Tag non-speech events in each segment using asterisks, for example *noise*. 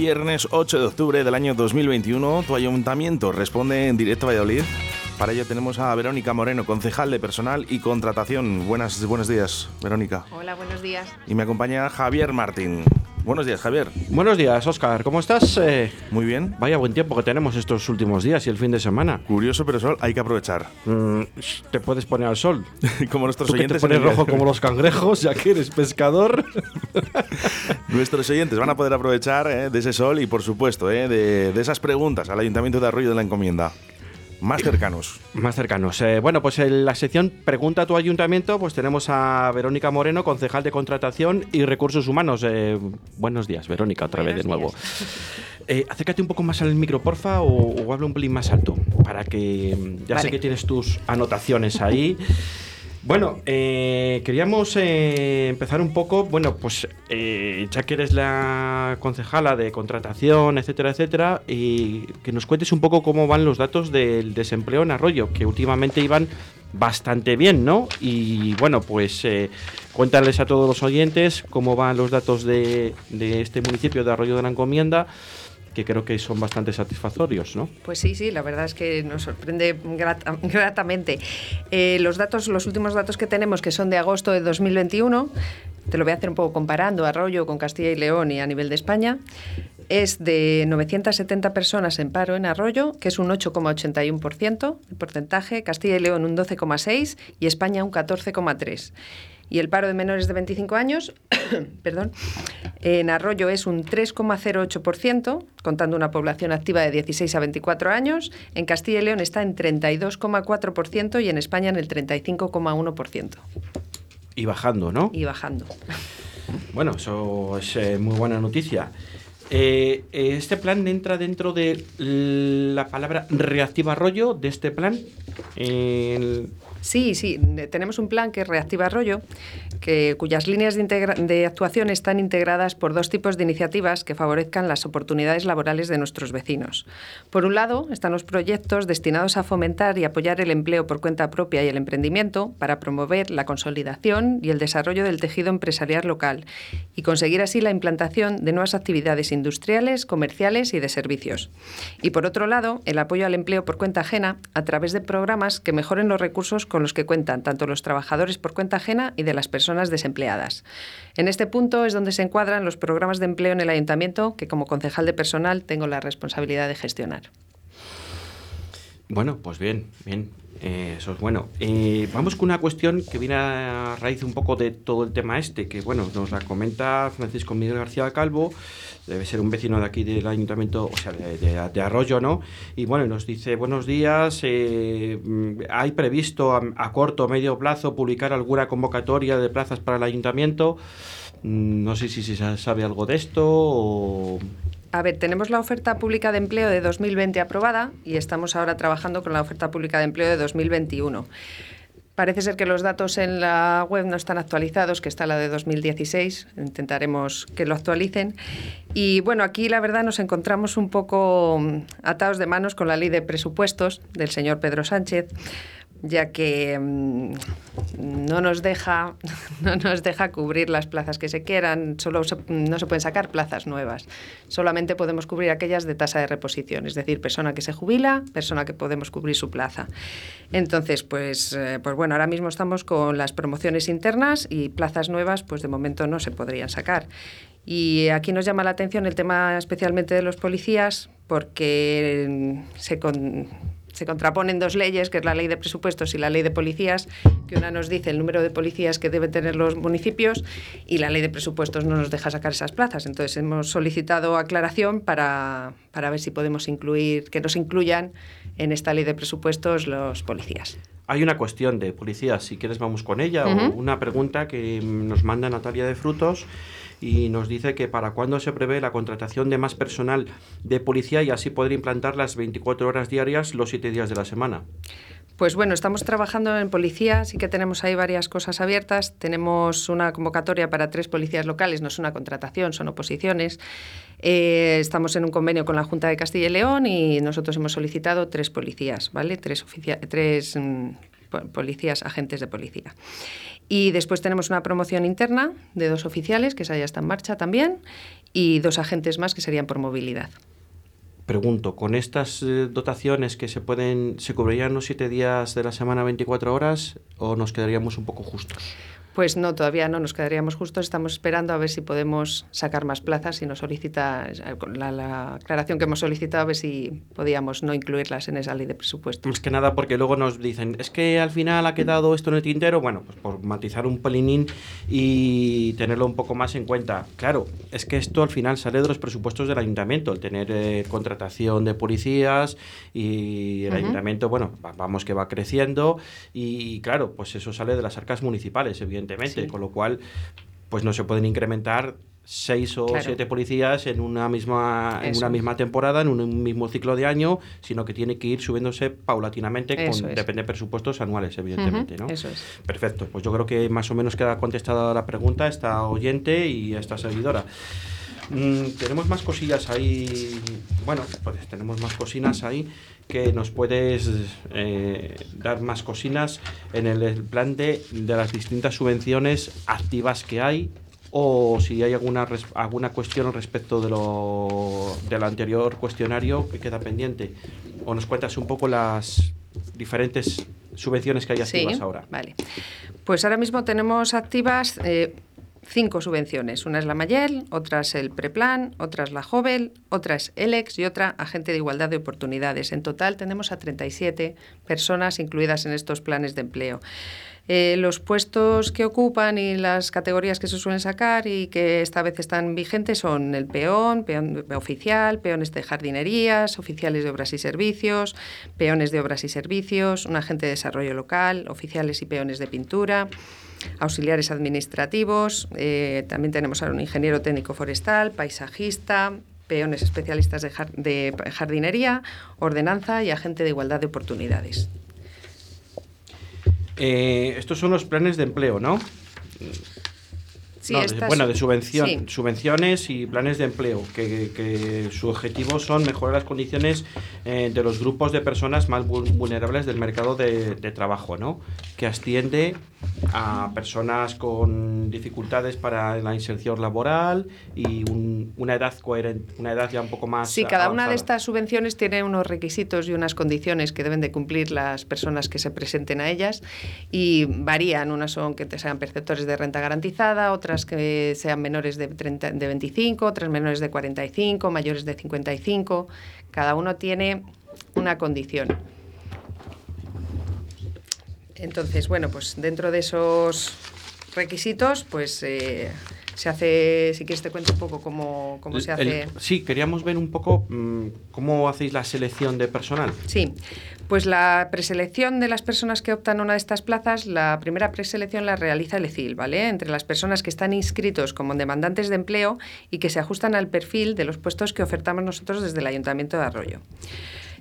Viernes 8 de octubre del año 2021, tu ayuntamiento responde en directo a Valladolid. Para ello tenemos a Verónica Moreno, concejal de personal y contratación. Buenas, buenos días, Verónica. Hola, buenos días. Y me acompaña Javier Martín. Buenos días, Javier. Buenos días, Oscar. ¿Cómo estás? Eh, Muy bien. vaya buen tiempo que tenemos estos últimos días y el fin de semana. Curioso, pero sol, hay que aprovechar. Mm, te puedes poner al sol. *laughs* como nuestros Tú que te oyentes. pones rojo como los cangrejos, ya que eres pescador. *laughs* Nuestros oyentes van a poder aprovechar eh, de ese sol y, por supuesto, eh, de, de esas preguntas al Ayuntamiento de Arroyo de la Encomienda. Más cercanos. Más cercanos. Eh, bueno, pues en la sección Pregunta a tu ayuntamiento, pues tenemos a Verónica Moreno, concejal de contratación y recursos humanos. Eh, buenos días, Verónica, otra vez de nuevo. *laughs* Eh, acércate un poco más al micro, porfa, o, o habla un pelín más alto, para que mm, ya sé que tienes tus anotaciones ahí. Bueno, eh, queríamos eh, empezar un poco, bueno, pues eh, ya que eres la concejala de contratación, etcétera, etcétera, y que nos cuentes un poco cómo van los datos del desempleo en Arroyo, que últimamente iban bastante bien, ¿no? Y bueno, pues eh, cuéntales a todos los oyentes cómo van los datos de, de este municipio de Arroyo de la Encomienda, que creo que son bastante satisfactorios, ¿no? Pues sí, sí, la verdad es que nos sorprende grata- gratamente. Eh, los datos, los últimos datos que tenemos, que son de agosto de 2021, te lo voy a hacer un poco comparando Arroyo con Castilla y León y a nivel de España, es de 970 personas en paro en Arroyo, que es un 8,81% el porcentaje, Castilla y León un 12,6% y España un 14,3%. Y el paro de menores de 25 años, *coughs* perdón, en Arroyo es un 3,08%, contando una población activa de 16 a 24 años. En Castilla y León está en 32,4% y en España en el 35,1%. Y bajando, ¿no? Y bajando. Bueno, eso es eh, muy buena noticia. Eh, eh, este plan entra dentro de la palabra reactiva rollo de este plan. El- Sí, sí, eh, tenemos un plan que es Reactiva Arroyo, que, cuyas líneas de, de actuación están integradas por dos tipos de iniciativas que favorezcan las oportunidades laborales de nuestros vecinos. Por un lado, están los proyectos destinados a fomentar y apoyar el empleo por cuenta propia y el emprendimiento para promover la consolidación y el desarrollo del tejido empresarial local y conseguir así la implantación de nuevas actividades industriales, comerciales y de servicios. Y por otro lado, el apoyo al empleo por cuenta ajena a través de programas que mejoren los recursos con los que cuentan tanto los trabajadores por cuenta ajena y de las personas desempleadas. En este punto es donde se encuadran los programas de empleo en el ayuntamiento que como concejal de personal tengo la responsabilidad de gestionar. Bueno, pues bien, bien. eh, eso es bueno. Eh, vamos con una cuestión que viene a raíz un poco de todo el tema este, que bueno, nos la comenta Francisco Miguel García Calvo, debe ser un vecino de aquí del ayuntamiento, o sea, de, Arroyo, ¿no? Y bueno, nos dice, buenos días, eh, ¿hay previsto a, a corto o medio plazo publicar alguna convocatoria de plazas para el ayuntamiento? Mm, No sé si se sabe algo de esto o... A ver, tenemos la oferta pública de empleo de 2020 aprobada y estamos ahora trabajando con la oferta pública de empleo de 2021. Parece ser que los datos en la web no están actualizados, que está la de 2016. Intentaremos que lo actualicen. Y bueno, aquí la verdad nos encontramos un poco mm, atados de manos con la ley de presupuestos del señor Pedro Sánchez ya que mm, no nos deja *laughs* no nos deja cubrir las plazas que se quieran, solo se- no se pueden sacar plazas nuevas. Solamente podemos cubrir aquellas de tasa de reposición, es decir, persona que se jubila, persona que podemos cubrir su plaza. Entonces, pues eh, pues bueno, ahora mismo estamos con las promociones internas y plazas nuevas, pues de momento no se podrían sacar. Y aquí nos llama la atención el tema especialmente de los policías, porque mm, se, con- se contraponen dos leyes, que es la ley de presupuestos y la ley de policías, que una nos dice el número de policías que deben tener los municipios y la ley de presupuestos no nos deja sacar esas plazas. Entonces hemos solicitado aclaración para, para ver si podemos incluir, que nos incluyan en esta ley de presupuestos los policías. Hay una cuestión de policía, si quieres vamos con ella, o una pregunta que nos manda Natalia de Frutos y nos dice que para cuándo se prevé la contratación de más personal de policía y así poder implantar las 24 horas diarias los 7 días de la semana. Pues bueno, estamos trabajando en policía, sí que tenemos ahí varias cosas abiertas. Tenemos una convocatoria para tres policías locales, no es una contratación, son oposiciones. Eh, estamos en un convenio con la Junta de Castilla y León y nosotros hemos solicitado tres policías, ¿vale? Tres, tres mm, policías, agentes de policía. Y después tenemos una promoción interna de dos oficiales, que esa ya está en marcha también, y dos agentes más que serían por movilidad. Pregunto, ¿con estas eh, dotaciones que se pueden, se cubrirían los siete días de la semana 24 horas o nos quedaríamos un poco justos? Pues no, todavía no nos quedaríamos justos. Estamos esperando a ver si podemos sacar más plazas y nos solicita la, la, aclaración que hemos solicitado a ver si podíamos no incluirlas en esa ley de presupuesto. Más que nada porque luego nos dicen, es que al final ha quedado esto en el tintero. Bueno, pues por matizar un pelinín y tenerlo un poco más en cuenta. Claro, es que esto al final sale de los presupuestos del ayuntamiento, el tener eh, contratación de policías y el ayuntamiento, bueno, vamos que va creciendo y claro, pues eso sale de las arcas municipales, evidentemente evidentemente, con lo cual pues no se pueden incrementar seis o siete policías en una misma en una misma temporada, en un mismo ciclo de año, sino que tiene que ir subiéndose paulatinamente, con, depende de presupuestos anuales, evidentemente. ¿no? Eso es. Perfecto, pues yo creo que más o menos queda contestada la pregunta esta oyente y esta seguidora. Mm, tenemos más cosillas ahí, bueno, pues tenemos más cocinas ahí que nos puedes eh, dar más cocinas en el, plan de, de, las distintas subvenciones activas que hay o si hay alguna, alguna cuestión respecto de lo, del anterior cuestionario que queda pendiente. O nos cuentas un poco las diferentes subvenciones que hay activas sí, ahora. Vale. Pues ahora mismo tenemos activas eh, cinco subvenciones. Una es la Mayel, otra es el Preplan, otra es la Jovel, otra es Elex y otra Agente de Igualdad de Oportunidades. En total tenemos a 37 personas incluidas en estos planes de empleo. Eh, los puestos que ocupan y las categorías que se suelen sacar y que esta vez están vigentes son el peón, peón oficial, peones de jardinerías, oficiales de obras y servicios, peones de obras y servicios, un agente de desarrollo local, oficiales y peones de pintura auxiliares administrativos, eh, también tenemos a un ingeniero técnico forestal, paisajista, peones especialistas de, jardinería, ordenanza y agente de igualdad de oportunidades. Eh, estos son los planes de empleo, ¿no? Bueno, de subvención, subvenciones y planes de empleo, que, su objetivo son mejorar las condiciones eh, de los grupos de personas más vulnerables del mercado de, trabajo, ¿no? Que asciende a personas con dificultades para la inserción laboral y una edad coherente, una edad ya un poco más. Sí, cada una de estas subvenciones tiene unos requisitos y unas condiciones que deben de cumplir las personas que se presenten a ellas y varían. Unas son que sean perceptores de renta garantizada, otras que sean menores de, 30, de 25, otras menores de 45, mayores de 55. Cada uno tiene una condición. Entonces, bueno, pues dentro de esos requisitos, pues eh, se hace, si quieres te cuento un poco cómo, cómo se hace. sí, queríamos ver un poco mm, cómo hacéis la selección de personal. Sí, pues la preselección de las personas que optan a una de estas plazas, la primera preselección la realiza el ECIL, ¿vale? Entre las personas que están inscritos como demandantes de empleo y que se ajustan al perfil de los puestos que ofertamos nosotros desde el Ayuntamiento de Arroyo.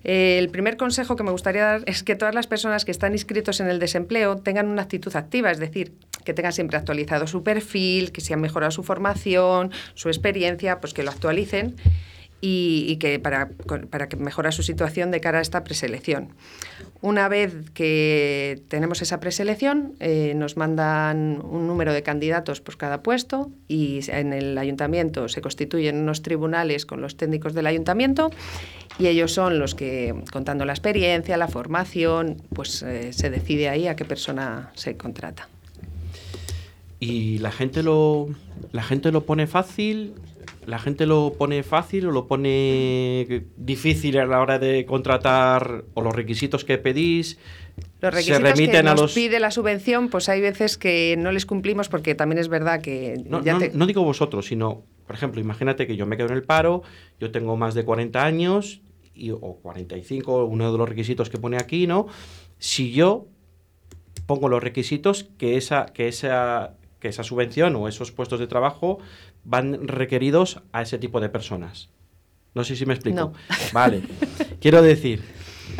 el primer consejo que me gustaría dar es que todas las personas que están inscritos en el desempleo tengan una actitud activa, es decir, que tengan siempre actualizado su perfil, que se han mejorado su formación, su experiencia, pues que lo actualicen y, que para, para que mejore su situación de cara a esta preselección. Una vez que tenemos esa preselección, eh, nos mandan un número de candidatos por cada puesto y en el ayuntamiento se constituyen unos tribunales con los técnicos del ayuntamiento y ellos son los que, contando la experiencia, la formación, pues eh, se decide ahí a qué persona se contrata. ¿Y la gente lo, la gente lo pone fácil? ¿La gente lo pone fácil o lo pone difícil a la hora de contratar o los requisitos que pedís? Los requisitos que nos pide la subvención, pues hay veces que no les cumplimos porque también es verdad que... No, no, digo vosotros, sino, por ejemplo, imagínate que yo me quedo en el paro, yo tengo más de 40 años y, o 45, uno de los requisitos que pone aquí, ¿no? Si yo pongo los requisitos que esa, que esa que esa subvención o esos puestos de trabajo van requeridos a ese tipo de personas. No sé si me explico. *laughs* Vale. Quiero decir,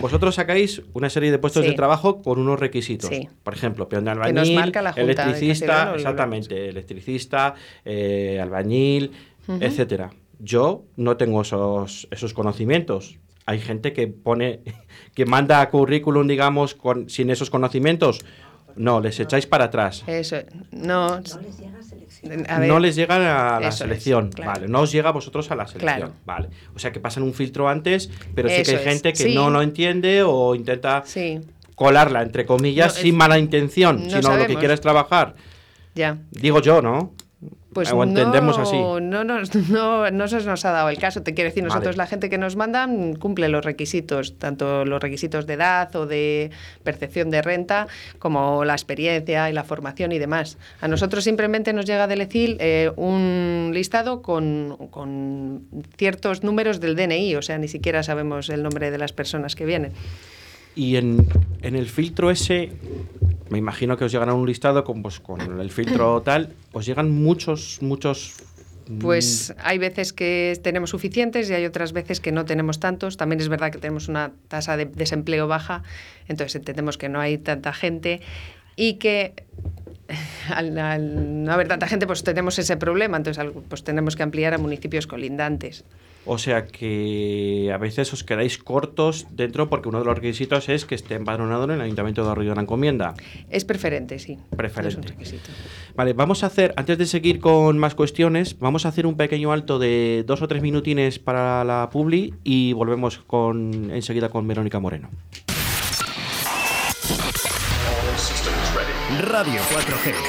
vosotros sacáis una serie de puestos de trabajo con unos requisitos. Por ejemplo, peón de albañil, electricista, exactamente, electricista, eh, albañil, etcétera. Yo no tengo esos, esos conocimientos. hay gente que pone, *laughs* que manda currículum, digamos, con, sin esos conocimientos. No, les echáis para atrás. Eso, no. no les llega a la selección. Vale, no os llega a vosotros a la selección. Vale. O sea que pasan un filtro antes, pero sí que hay gente que no lo entiende o intenta colarla, entre comillas, sin mala intención, sino lo que quiere es trabajar. Ya. Digo yo, ¿no? Pues o entendemos no, así. No, no, *laughs* no, no se nos ha dado el caso. Te quiero decir, nosotros la gente que nos mandan cumple los requisitos, tanto los requisitos de edad o de percepción de renta, como la experiencia y la formación y demás. A nosotros simplemente nos llega del ECIL eh, un listado con, con ciertos números del DNI, o sea, ni siquiera sabemos el nombre de las personas que vienen. Y en, en el filtro ese me imagino que os llegan a un listado con, pues, con el filtro *clears throat* tal, os llegan muchos, muchos mm, pues hay veces que tenemos suficientes y hay otras veces que no tenemos tantos. También es verdad que tenemos una tasa de desempleo baja, entonces entendemos que no hay tanta gente y que al, al no haber tanta gente pues tenemos ese problema, entonces pues tenemos que ampliar a municipios colindantes. O sea que a veces os quedáis cortos dentro porque uno de los requisitos es que esté empadronado en el Ayuntamiento de Arroyo de la Encomienda. Es preferente, sí. Preferente. Vale, vamos a hacer, antes de seguir con más cuestiones, vamos a hacer un pequeño alto de dos o tres minutines para la publi y volvemos con, enseguida con Verónica Moreno. Radio 4G.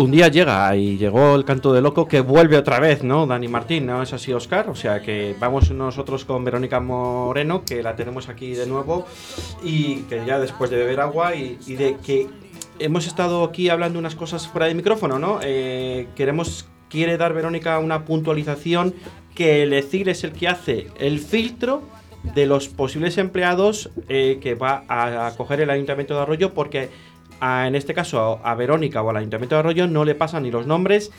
un día llega y llegó el canto de loco que vuelve otra vez, ¿no? Dani Martín, ¿no es así, Oscar? O sea que vamos nosotros con Verónica Moreno, que la tenemos aquí de nuevo y que ya después de beber agua y, de que hemos estado aquí hablando unas cosas fuera de micrófono, ¿no? Eh, queremos, quiere dar Verónica una puntualización que el es el que hace el filtro de los posibles empleados eh, que va a coger el Ayuntamiento de Arroyo porque en este caso a, Verónica o al Ayuntamiento de Arroyo no le pasan ni los nombres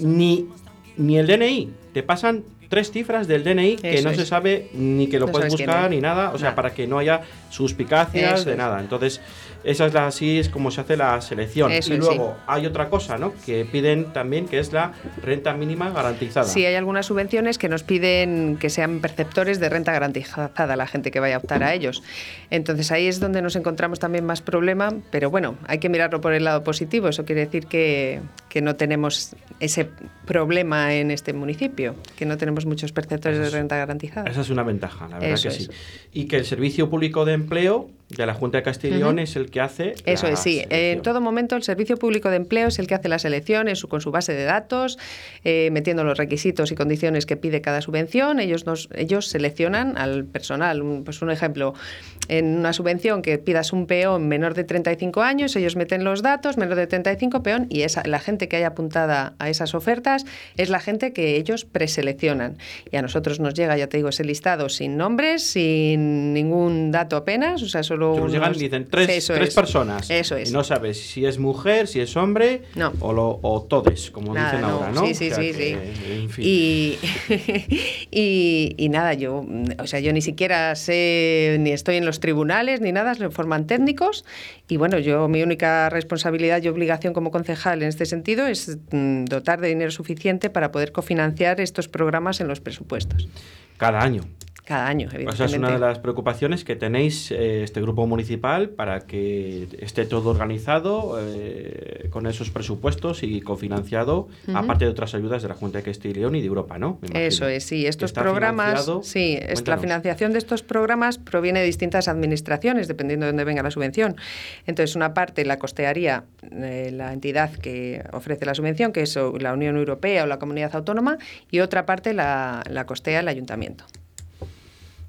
ni, ni el DNI. Te pasan tres cifras del DNI que no se sabe ni que lo puedes buscar ni nada, o sea, para que no haya suspicacias de nada. Entonces, esa es la, así es como se hace la selección. y luego hay otra cosa, ¿no? Que piden también que es la renta mínima garantizada. Sí, hay algunas subvenciones que nos piden que sean perceptores de renta garantizada la gente que vaya a optar a ellos. Entonces ahí es donde nos encontramos también más problema, pero bueno, hay que mirarlo por el lado positivo. Eso quiere decir que, que no tenemos ese problema en este municipio, que no tenemos muchos perceptores de renta garantizada. Esa es una ventaja, la verdad que sí. Y que el Servicio Público de Empleo de la Junta de Castellón es el que hace. Eso es, sí. En todo momento el Servicio Público de Empleo es el que hace la selección con su base de datos, eh, metiendo los requisitos y condiciones que pide cada subvención. Ellos, nos, ellos seleccionan al personal. pues un ejemplo, en una subvención que pidas un peón menor de 35 años, ellos meten los datos, menor de 35 peón, y esa, la gente que haya apuntada a esas ofertas es la gente que ellos preseleccionan. Y a nosotros nos llega, ya te digo, ese listado sin nombres, sin ningún dato apenas, o sea, nos llegan y dicen tres, tres personas. Eso es. Y no sabes si es mujer, si es hombre o, lo, o todes, como dicen ahora, ¿no? Sí, sí, sí. sí. *laughs* Y, y, nada, yo, o sea, yo ni siquiera sé, ni estoy en los tribunales, ni nada, se forman técnicos. Y bueno, yo, mi única responsabilidad y obligación como concejal en este sentido es mm, dotar de dinero suficiente para poder cofinanciar estos programas en los presupuestos. Cada año cada año, evidentemente. Esa es una de las preocupaciones que tenéis eh, este grupo municipal para que esté todo organizado eh, con esos presupuestos y cofinanciado, aparte de otras ayudas de la Junta de Castilla y León y de Europa, ¿no? Eso es, sí. Estos programas, sí, es, la financiación de estos programas proviene de distintas administraciones, dependiendo de dónde venga la subvención. Entonces, una parte la costearía eh, la entidad que ofrece la subvención, que es la Unión Europea o la Comunidad Autónoma, y otra parte la, la costea el ayuntamiento.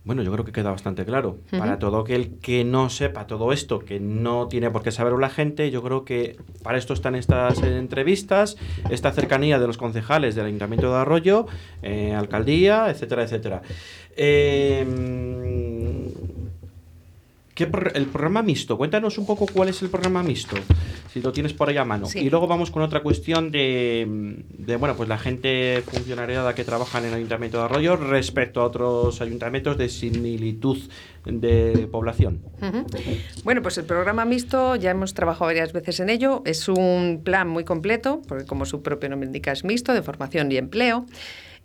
Bueno, yo creo que queda bastante claro. Para todo aquel que no sepa todo esto, que no tiene por qué saberlo la gente, yo creo que para esto están estas entrevistas, esta cercanía de los concejales del Ayuntamiento de Arroyo, eh, alcaldía, etcétera, etcétera. Eh, ¿qué pro- el programa mixto? Cuéntanos un poco cuál es el programa mixto, si lo tienes por ahí a mano. Sí. Y luego vamos con otra cuestión de, de, bueno, pues la gente funcionariada que trabaja en el Ayuntamiento de Arroyo respecto a otros ayuntamientos de similitud de población. Bueno, pues el programa mixto ya hemos trabajado varias veces en ello. Es un plan muy completo, porque como su propio nombre indica es mixto, de formación y empleo.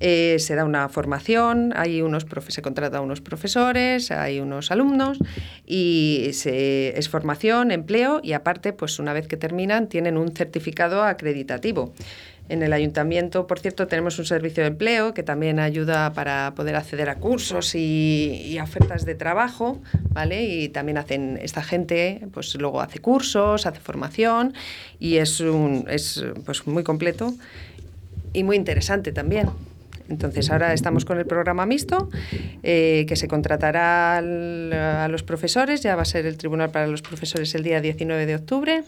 Eh, se da una formación, hay unos se contrata a unos profesores, hay unos alumnos y es formación, empleo y aparte, pues una vez que terminan, tienen un certificado acreditativo. En el ayuntamiento, por cierto, tenemos un servicio de empleo que también ayuda para poder acceder a cursos y, y ofertas de trabajo, ¿vale? Y también hacen esta gente, pues luego hace cursos, hace formación y es un es pues muy completo y muy interesante también. Entonces ahora estamos con el programa mixto eh, que se contratará a los profesores, ya va a ser el tribunal para los profesores el día 19 de octubre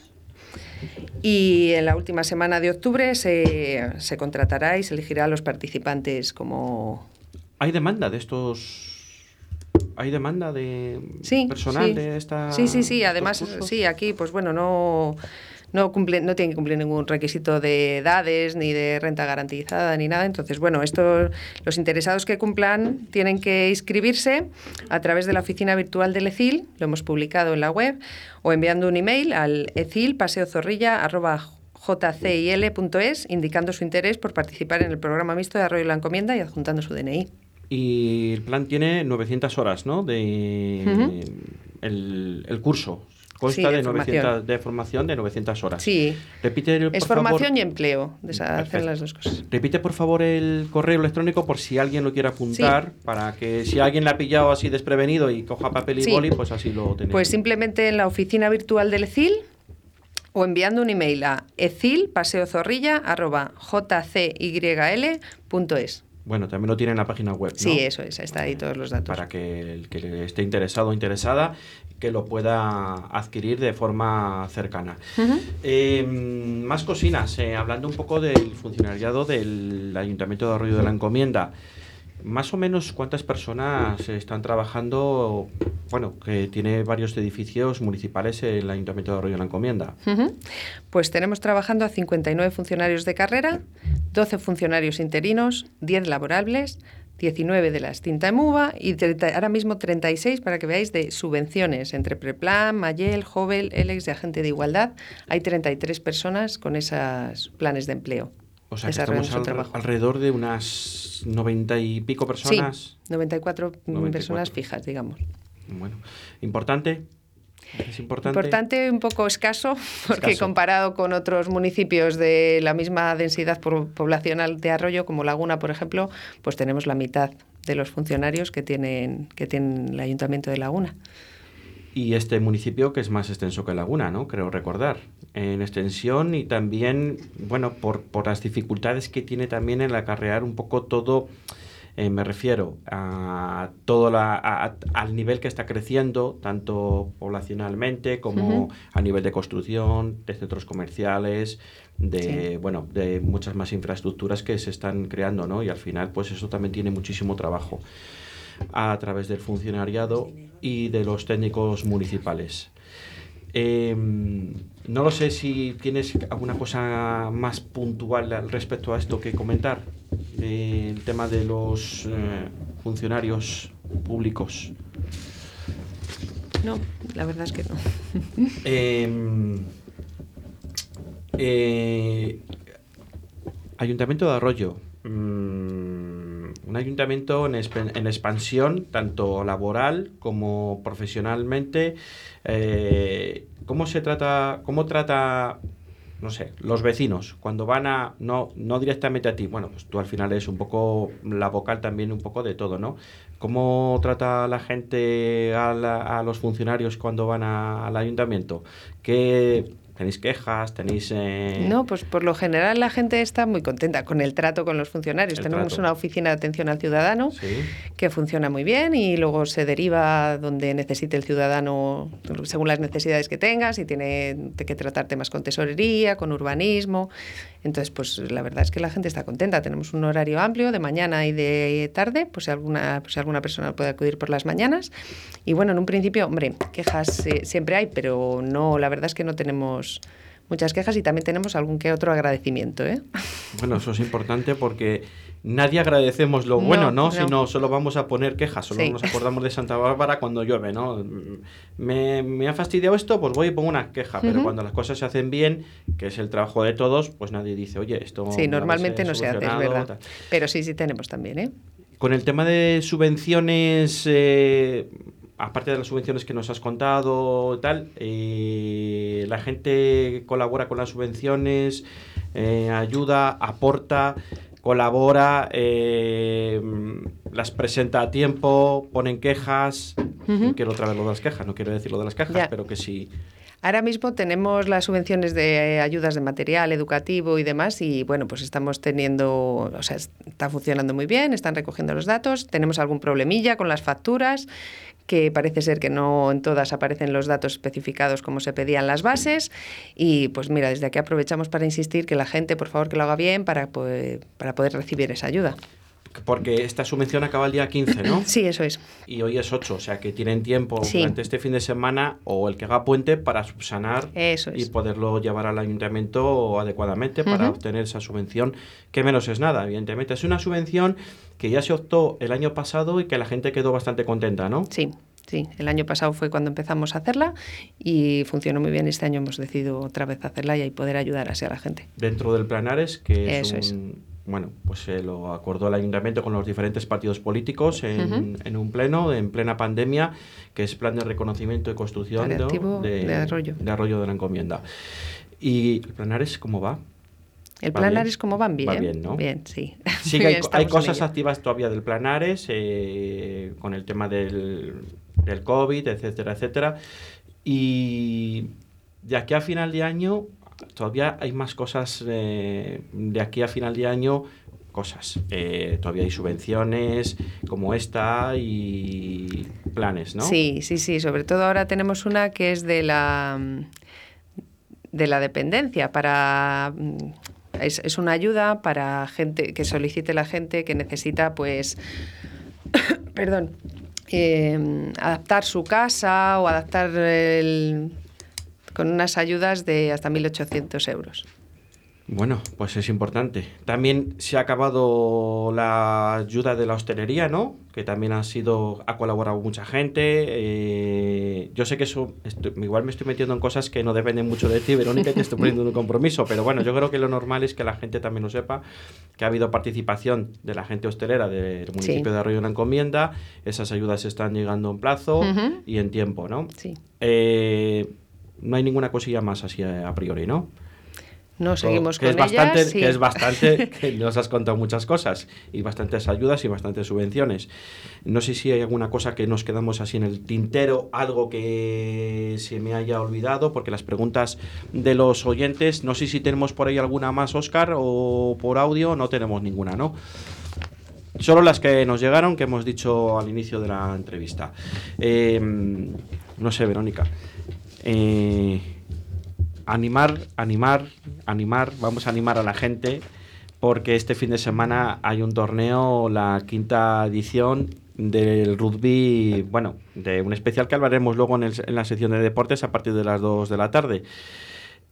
y en la última semana de octubre se, se contratará y se elegirá a los participantes como... ¿Hay demanda de estos... ¿Hay demanda de Sí, personal sí. de esta... Sí, sí, sí. Además, sí, aquí, pues bueno, no, no, cumple, no tienen que cumplir ningún requisito de edades, ni de renta garantizada, ni nada. Entonces, bueno, esto, los interesados que cumplan tienen que inscribirse a través de la oficina virtual del ECIL, lo hemos publicado en la web, o enviando un email al ecilpaseozorrilla.jcil.es indicando su interés por participar en el programa mixto de Arroyo la Encomienda y adjuntando su DNI. Y el plan tiene 900 horas, ¿no? De el curso. Consta Sí, de de, 900, formación. de formación de 900 horas. Sí, Repite, por es favor, formación y empleo, de esa- hacen Perfecto. las dos cosas. Repite, por favor, el correo electrónico por si alguien lo quiere apuntar, para que si alguien le ha pillado así desprevenido y coja papel y Sí. boli, pues así lo tenemos. Pues simplemente en la oficina virtual del ECIL o enviando un email a ecilpaseozorrilla.jcyl.es. Bueno, también lo tiene en la página web, ¿no? Sí, eso es, está ahí todos los datos. Para que el que esté interesado o interesada, que lo pueda adquirir de forma cercana. Eh, más cocinas, eh, hablando un poco del funcionariado del Ayuntamiento de Arroyo de la Encomienda. Más o menos cuántas personas están trabajando, bueno, que tiene varios edificios municipales el Ayuntamiento de Arroyo de la Encomienda. Pues tenemos trabajando a 59 funcionarios de carrera, 12 funcionarios interinos, 10 laborables, 19 de la extinta EMUVA y 30 ahora mismo 36 para que veáis de subvenciones entre Preplan, Mayel, Jovel, Elex y Agente de Igualdad. Hay 33 personas con esos planes de empleo. O sea, que estamos al- alrededor de unas 90 y pico personas. Sí, 94, 94. personas fijas, digamos. Bueno, importante. Es importante. Importante, un poco escaso, porque Escaso. comparado con otros municipios de la misma densidad poblacional de Arroyo, como Laguna, por ejemplo, pues tenemos la mitad de los funcionarios que tienen, que tienen el Ayuntamiento de Laguna. Y este municipio que es más extenso que Laguna, ¿no? Creo recordar. En extensión y también, bueno, por, por las dificultades que tiene también en acarrear un poco todo, eh, me refiero a todo la, a- a- al nivel que está creciendo, tanto poblacionalmente como a nivel de construcción, de centros comerciales, de, Sí. bueno, de muchas más infraestructuras que se están creando, ¿no? Y al final, pues eso también tiene muchísimo trabajo a través del funcionariado y de los técnicos municipales. Eh, no lo sé si tienes alguna cosa más puntual al respecto a esto que comentar, eh, el tema de los eh, funcionarios públicos. No, la verdad es que no. *laughs* Eh, eh, ayuntamiento de Arroyo. Mm, un ayuntamiento en, en expansión, tanto laboral como profesionalmente. Eh, ¿Cómo se trata, cómo trata, no sé, los vecinos cuando van a, no, no directamente a ti, bueno, pues tú al final eres un poco la vocal también un poco de todo, ¿no? ¿Cómo trata la gente a, los funcionarios cuando van al ayuntamiento? ¿Qué, ¿Tenéis quejas? ¿Tenéis...? eh, No, pues por lo general la gente está muy contenta con el trato con los funcionarios. El Tenemos trato. una oficina de atención al ciudadano Sí. Que funciona muy bien y luego se deriva donde necesite el ciudadano según las necesidades que tenga, si tiene que tratar temas con tesorería, con urbanismo. Entonces, pues la verdad es que la gente está contenta. Tenemos un horario amplio de mañana y de tarde, pues si alguna, si alguna persona puede acudir por las mañanas. Y bueno, en un principio, hombre, quejas eh, siempre hay, pero no, la verdad es que no tenemos muchas quejas y también tenemos algún que otro agradecimiento. ¿eh? *laughs* Bueno, eso es importante porque nadie agradecemos lo bueno, ¿no? Sino solo vamos a poner quejas, solo nos acordamos de Santa Bárbara cuando llueve, ¿no? Me, me ha fastidiado esto, pues voy y pongo una queja, pero cuando las cosas se hacen bien, que es el trabajo de todos, pues nadie dice, oye, esto... Sí, normalmente no se hace, es verdad. Pero sí, sí tenemos también, ¿eh? Con el tema de subvenciones... Eh, aparte de las subvenciones que nos has contado, tal, eh, la gente colabora con las subvenciones, eh, ayuda, aporta, colabora, eh, las presenta a tiempo, ponen quejas. quiero otra vez lo de las quejas, no quiero decir lo de las quejas, pero que sí. Ahora mismo tenemos las subvenciones de ayudas de material educativo y demás y bueno, pues estamos teniendo, o sea, está funcionando muy bien, están recogiendo los datos, tenemos algún problemilla con las facturas que parece ser que no en todas aparecen los datos especificados como se pedían las bases. Y pues mira, desde aquí aprovechamos para insistir que la gente, por favor, que lo haga bien para para poder recibir esa ayuda. Porque esta subvención acaba el día 15, ¿no? Sí, eso es. Y hoy es 8, o sea que tienen tiempo durante este fin de semana o el que haga puente para subsanar y poderlo llevar al ayuntamiento adecuadamente para obtener esa subvención, que menos es nada, evidentemente. Es una subvención que ya se optó el año pasado y que la gente quedó bastante contenta, ¿no? Sí. Sí, el año pasado fue cuando empezamos a hacerla y funcionó muy bien. Este año hemos decidido otra vez hacerla y poder ayudar así a la gente. Dentro del Planares, que es un, bueno, pues se lo acordó el ayuntamiento con los diferentes partidos políticos en, un pleno, en plena pandemia, que es plan de reconocimiento y construcción de, arroyo. de Arroyo de la Encomienda. ¿Y el Planares cómo va? El Planares, ¿cómo van? Bien. Va bien, ¿no? Bien, sí. Sí, hay, *laughs* cosas activas todavía del Planares, eh, con el tema del, del COVID, etcétera, etcétera. Y de aquí a final de año todavía hay más cosas eh, de aquí a final de año, cosas. Eh, todavía hay subvenciones como esta y planes, ¿no? Sí, sí, sí. Sobre todo ahora tenemos una que es de la de la dependencia para es, es una ayuda para gente que solicite la gente que necesita pues *coughs* perdón eh, adaptar su casa o adaptar el con unas ayudas de hasta 1.800 euros. Bueno, pues es importante. También se ha acabado la ayuda de la hostelería, ¿no? Que también ha sido, ha colaborado mucha gente. Eh, yo sé que eso, igual me estoy metiendo en cosas que no dependen mucho de ti, Verónica, y te estoy poniendo un compromiso, pero bueno, yo creo que lo normal es que la gente también lo sepa, que ha habido participación de la gente hostelera del municipio de Arroyo de la Encomienda, esas ayudas están llegando en plazo y en tiempo, ¿no? Sí. Eh, no hay ninguna cosilla más así a, priori, ¿no? No seguimos con es bastante, Que es bastante, *laughs* que nos has contado muchas cosas y bastantes ayudas y bastantes subvenciones. No sé si hay alguna cosa que nos quedamos así en el tintero, algo que se me haya olvidado, porque las preguntas de los oyentes, no sé si tenemos por ahí alguna más, Oscar, o por audio, no tenemos ninguna, ¿no? Solo las que nos llegaron, que hemos dicho al inicio de la entrevista. Eh, no sé, Verónica. Eh, animar, animar, animar, vamos a animar a la gente porque este fin de semana hay un torneo, la quinta edición del rugby, bueno, de un especial que hablaremos luego en, la sección de deportes a partir de las 2 de la tarde.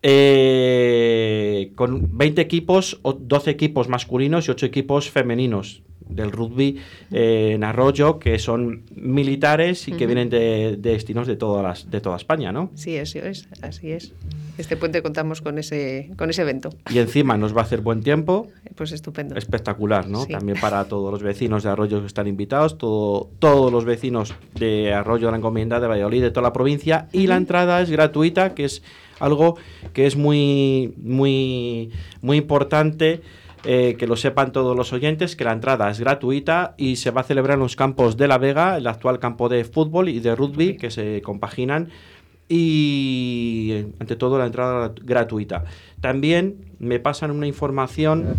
Eh, con 20 equipos, 12 equipos masculinos y 8 equipos femeninos del rugby eh, en Arroyo, que son militares y que vienen de, destinos de, todas las, de toda España, ¿no? Sí, así es, así es. Este puente contamos con ese, con ese evento. Y encima nos va a hacer buen tiempo. Pues estupendo. Espectacular, ¿no? También para todos los vecinos de Arroyo que están invitados, todo, todos los vecinos de Arroyo de la Encomienda de Valladolid, de toda la provincia, y la entrada es gratuita, que es algo que es muy, muy, muy importante eh, que lo sepan todos los oyentes, que la entrada es gratuita y se va a celebrar en los campos de La Vega, el actual campo de fútbol y de rugby, que se compaginan. Y ante todo la entrada gratuita. También me pasan una información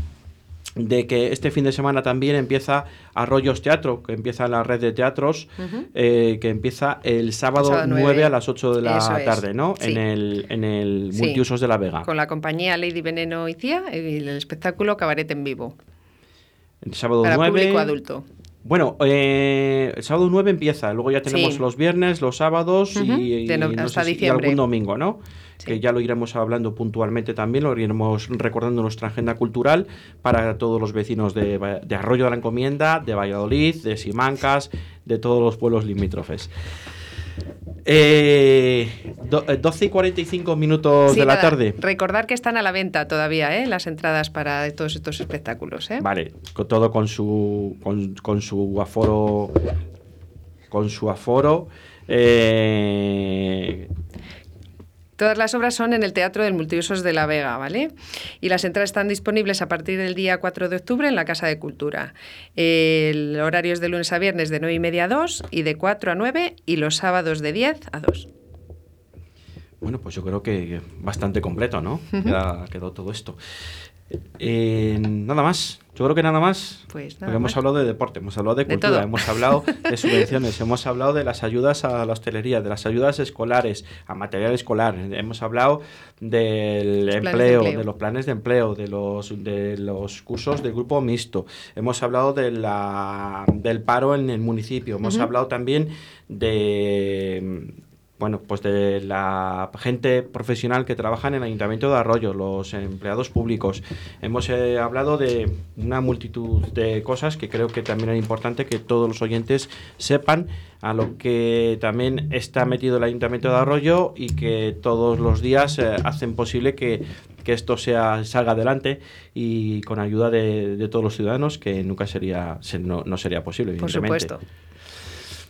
de que este fin de semana también empieza Arroyos Teatro, que empieza la red de teatros, eh, que empieza el sábado, Sábado 9. nueve. a las 8 de la es, tarde, ¿no? sí. En el, en el Sí. Multiusos de la Vega. Con la compañía Lady Veneno y Cía el espectáculo Cabaret en Vivo. El sábado Para 9. público adulto. Bueno, eh, el sábado 9 empieza, luego ya tenemos Sí. los viernes, los sábados y, no- y no hasta sé si- y diciembre. algún domingo, ¿no? Sí. Que ya lo iremos hablando puntualmente también, lo iremos recordando nuestra agenda cultural para todos los vecinos de Arroyo de la Encomienda, de Valladolid, de Simancas, de todos los pueblos limítrofes. Eh, do- eh, 12 y 45 minutos Sí, de la nada, tarde. Recordar que están a la venta todavía ¿eh? las entradas para todos estos espectáculos. ¿eh? Vale, con todo con su con, con su aforo con su aforo eh, Todas las obras son en el Teatro del Multiusos de La Vega, ¿vale? Y las entradas están disponibles a partir del día 4 de octubre en la Casa de Cultura. El horario es de lunes a viernes de 9 y media a 2 y de 4 a 9 y los sábados de 10 a 2. bueno, pues yo creo que bastante completo, ¿no? *laughs* Ya quedó todo esto. Eh, nada más. Yo creo que nada más. Pues Porque nada hemos hablado de deporte, hemos hablado de De cultura, hemos hablado *laughs* de subvenciones, hemos hablado de las ayudas a la hostelería, de las ayudas escolares, a material escolar, hemos hablado del de empleo, de los planes de empleo, de los, de los cursos del grupo mixto, hemos hablado de la, del paro en el municipio, hemos hablado también de bueno, pues de la gente profesional que trabaja en el Ayuntamiento de Arroyo, los empleados públicos. Hemos eh, hablado de una multitud de cosas que creo que también es importante que todos los oyentes sepan a lo que también está metido el Ayuntamiento de Arroyo y que todos los días eh, hacen posible que, que esto sea, salga adelante y con ayuda de, de todos los ciudadanos, que nunca sería, se- no, no sería posible, Por evidentemente. supuesto.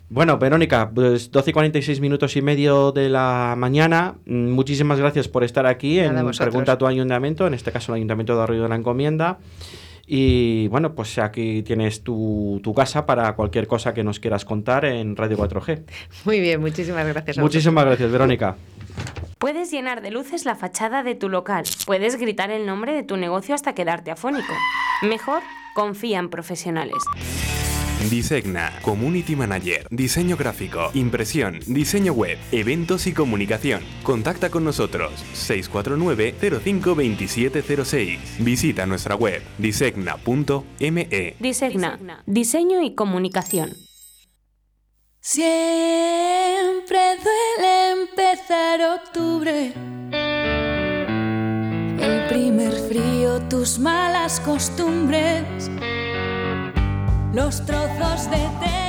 Bueno, Verónica, pues 12 y 46 minutos y medio de la mañana. Mm, Muchísimas gracias por estar aquí Nada, en vosotros. Pregunta a tu Ayuntamiento, en este caso el Ayuntamiento de Arroyo de la Encomienda. Y bueno, pues aquí tienes tu, tu casa para cualquier cosa que nos quieras contar en Radio 4G. Muy bien, muchísimas gracias. a Muchísimas gracias, Verónica. Puedes llenar de luces la fachada de tu local. Puedes gritar el nombre de tu negocio hasta quedarte afónico. Mejor, confía en profesionales. Disegna, Community Manager, diseño gráfico, impresión, diseño web, eventos y comunicación. Contacta con nosotros 649-052706. Visita nuestra web disegna.me. Disegna, diseño y comunicación. Siempre duele empezar octubre. El primer frío, tus malas costumbres. Los trozos de tela